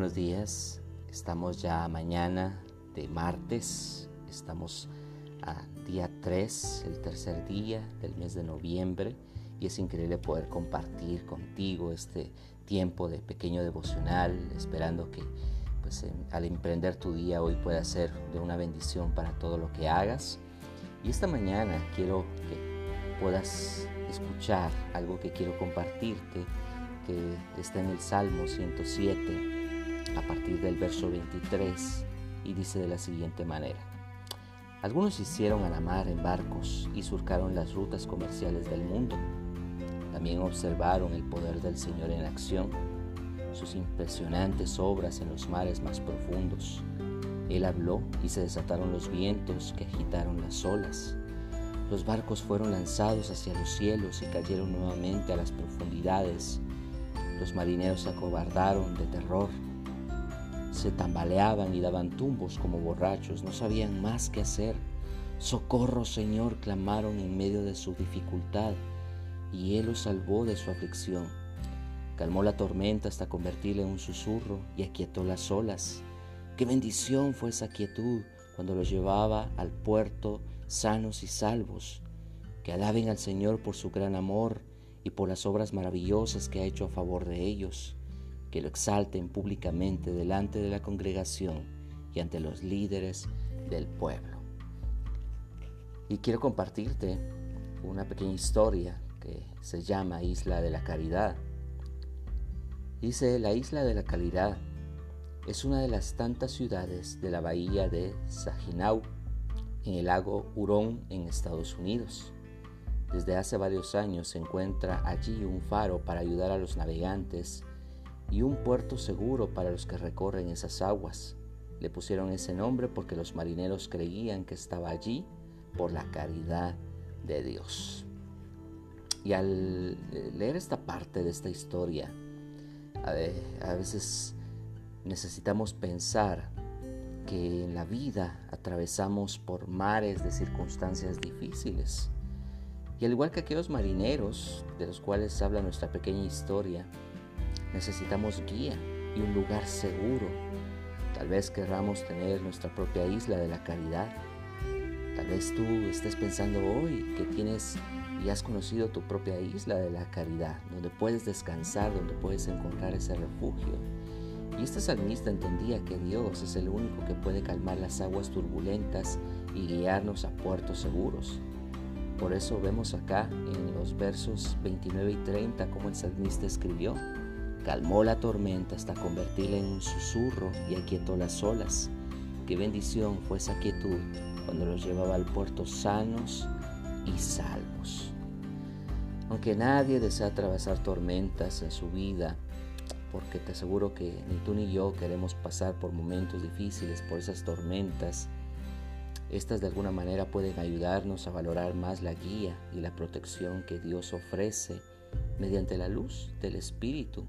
buenos días. Estamos ya mañana de martes. Estamos a día 3, el tercer día del mes de noviembre. Y es increíble poder compartir contigo este tiempo de pequeño devocional, esperando que pues, al emprender tu día hoy pueda ser de una bendición para todo lo que hagas. Y esta mañana quiero que puedas escuchar algo que quiero compartirte que está en el Salmo 107 a partir del verso 23 y dice de la siguiente manera. Algunos hicieron a la mar en barcos y surcaron las rutas comerciales del mundo. También observaron el poder del Señor en acción, sus impresionantes obras en los mares más profundos. Él habló y se desataron los vientos que agitaron las olas. Los barcos fueron lanzados hacia los cielos y cayeron nuevamente a las profundidades los marineros se acobardaron de terror. Se tambaleaban y daban tumbos como borrachos, no sabían más qué hacer. Socorro, Señor, clamaron en medio de su dificultad, y Él los salvó de su aflicción. Calmó la tormenta hasta convertirla en un susurro y aquietó las olas. Qué bendición fue esa quietud cuando los llevaba al puerto sanos y salvos. Que alaben al Señor por su gran amor y por las obras maravillosas que ha hecho a favor de ellos, que lo exalten públicamente delante de la congregación y ante los líderes del pueblo. Y quiero compartirte una pequeña historia que se llama Isla de la Caridad. Dice, la Isla de la Caridad es una de las tantas ciudades de la bahía de Saginaw en el lago Hurón en Estados Unidos. Desde hace varios años se encuentra allí un faro para ayudar a los navegantes y un puerto seguro para los que recorren esas aguas. Le pusieron ese nombre porque los marineros creían que estaba allí por la caridad de Dios. Y al eh, leer esta parte de esta historia, a veces necesitamos pensar que en la vida atravesamos por mares de circunstancias difíciles y al igual que aquellos marineros de los cuales habla nuestra pequeña historia, necesitamos guía y un lugar seguro. Tal vez querramos tener nuestra propia isla de la caridad. Tal vez tú estés pensando hoy que tienes y has conocido tu propia isla de la caridad, donde puedes descansar, donde puedes encontrar ese refugio. Y este salmista entendía que Dios es el único que puede calmar las aguas turbulentas y guiarnos a puertos seguros. Por eso vemos acá en los versos 29 y 30 como el salmista escribió, calmó la tormenta hasta convertirla en un susurro y aquietó las olas. Qué bendición fue esa quietud cuando los llevaba al puerto sanos y salvos. Aunque nadie desea atravesar tormentas en su vida, porque te aseguro que ni tú ni yo queremos pasar por momentos difíciles, por esas tormentas, estas de alguna manera pueden ayudarnos a valorar más la guía y la protección que Dios ofrece mediante la luz del Espíritu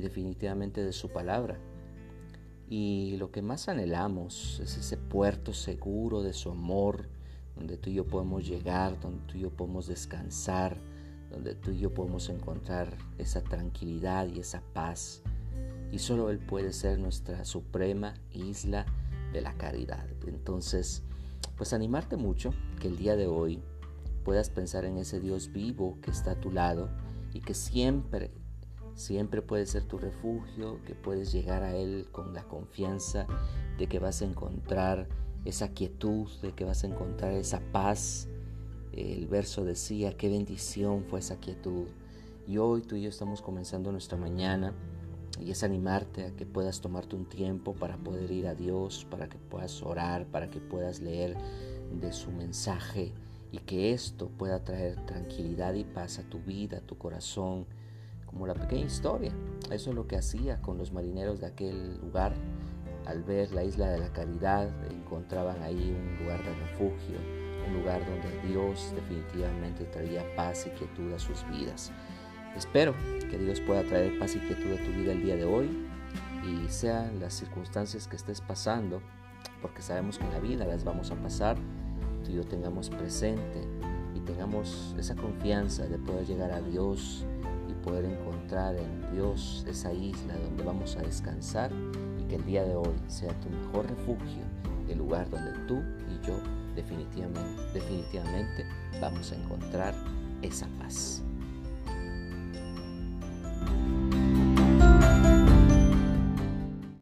definitivamente de su palabra. Y lo que más anhelamos es ese puerto seguro de su amor, donde tú y yo podemos llegar, donde tú y yo podemos descansar, donde tú y yo podemos encontrar esa tranquilidad y esa paz. Y solo Él puede ser nuestra suprema isla de la caridad. Entonces, pues animarte mucho que el día de hoy puedas pensar en ese Dios vivo que está a tu lado y que siempre, siempre puede ser tu refugio, que puedes llegar a Él con la confianza de que vas a encontrar esa quietud, de que vas a encontrar esa paz. El verso decía, qué bendición fue esa quietud. Y hoy tú y yo estamos comenzando nuestra mañana y es animarte a que puedas tomarte un tiempo para poder ir a Dios, para que puedas orar, para que puedas leer de su mensaje y que esto pueda traer tranquilidad y paz a tu vida, a tu corazón, como la pequeña historia. Eso es lo que hacía con los marineros de aquel lugar. Al ver la isla de la caridad, encontraban ahí un lugar de refugio, un lugar donde Dios definitivamente traía paz y quietud a sus vidas. Espero que Dios pueda traer paz y quietud a tu vida el día de hoy y sean las circunstancias que estés pasando, porque sabemos que en la vida las vamos a pasar, tú y yo tengamos presente y tengamos esa confianza de poder llegar a Dios poder encontrar en Dios esa isla donde vamos a descansar y que el día de hoy sea tu mejor refugio, el lugar donde tú y yo definitivamente, definitivamente vamos a encontrar esa paz.